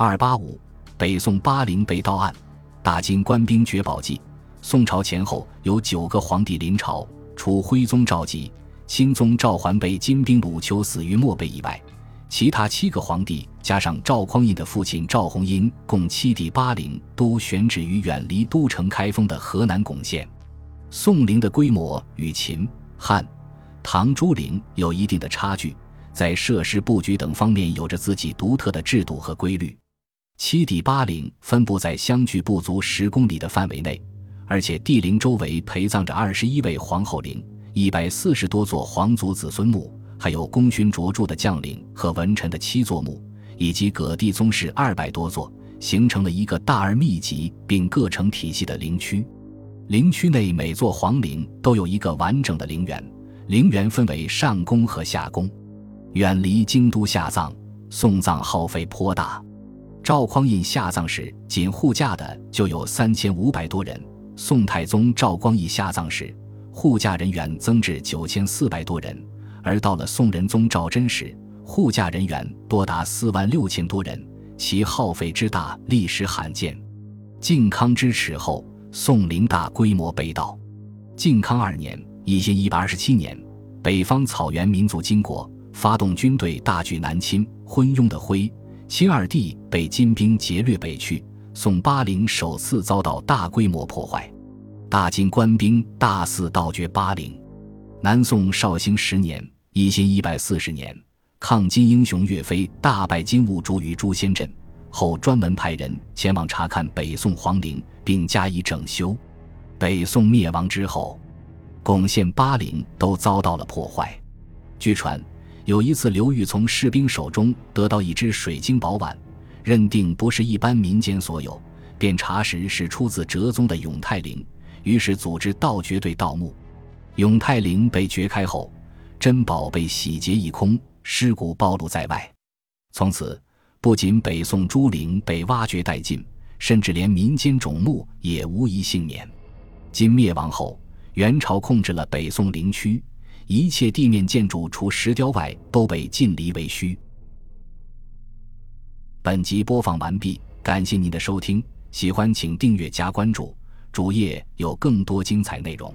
二八五，北宋巴陵被盗案，大金官兵掘宝记。宋朝前后有九个皇帝临朝，除徽宗赵佶、钦宗赵桓被金兵掳囚死于漠北以外，其他七个皇帝加上赵匡胤的父亲赵弘殷，共七帝巴陵都选址于远离都城开封的河南巩县。宋陵的规模与秦汉。唐朱陵有一定的差距，在设施布局等方面有着自己独特的制度和规律。七帝八陵分布在相距不足十公里的范围内，而且帝陵周围陪葬着二十一位皇后陵、一百四十多座皇族子孙墓，还有功勋卓著的将领和文臣的七座墓，以及各地宗室二百多座，形成了一个大而密集并各成体系的陵区。陵区内每座皇陵都有一个完整的陵园。陵园分为上宫和下宫，远离京都下葬，送葬耗费颇大。赵匡胤下葬时，仅护驾的就有三千五百多人；宋太宗赵光义下葬时，护驾人员增至九千四百多人；而到了宋仁宗赵祯时，护驾人员多达四万六千多人，其耗费之大，历史罕见。靖康之耻后，宋陵大规模被盗。靖康二年。一千一百二十七年，北方草原民族金国发动军队大举南侵，昏庸的徽钦二帝被金兵劫掠北去，宋巴陵首次遭到大规模破坏，大金官兵大肆盗掘巴陵。南宋绍兴十年（一千一百四十年），抗金英雄岳飞大败金兀术于朱仙镇后，专门派人前往查看北宋皇陵，并加以整修。北宋灭亡之后。巩县、巴陵都遭到了破坏。据传，有一次刘裕从士兵手中得到一只水晶宝碗，认定不是一般民间所有，便查实是出自哲宗的永泰陵，于是组织盗掘队盗墓。永泰陵被掘开后，珍宝被洗劫一空，尸骨暴露在外。从此，不仅北宋诸陵被挖掘殆尽，甚至连民间冢墓也无一幸免。金灭亡后。元朝控制了北宋陵区，一切地面建筑除石雕外都被尽离为虚。本集播放完毕，感谢您的收听，喜欢请订阅加关注，主页有更多精彩内容。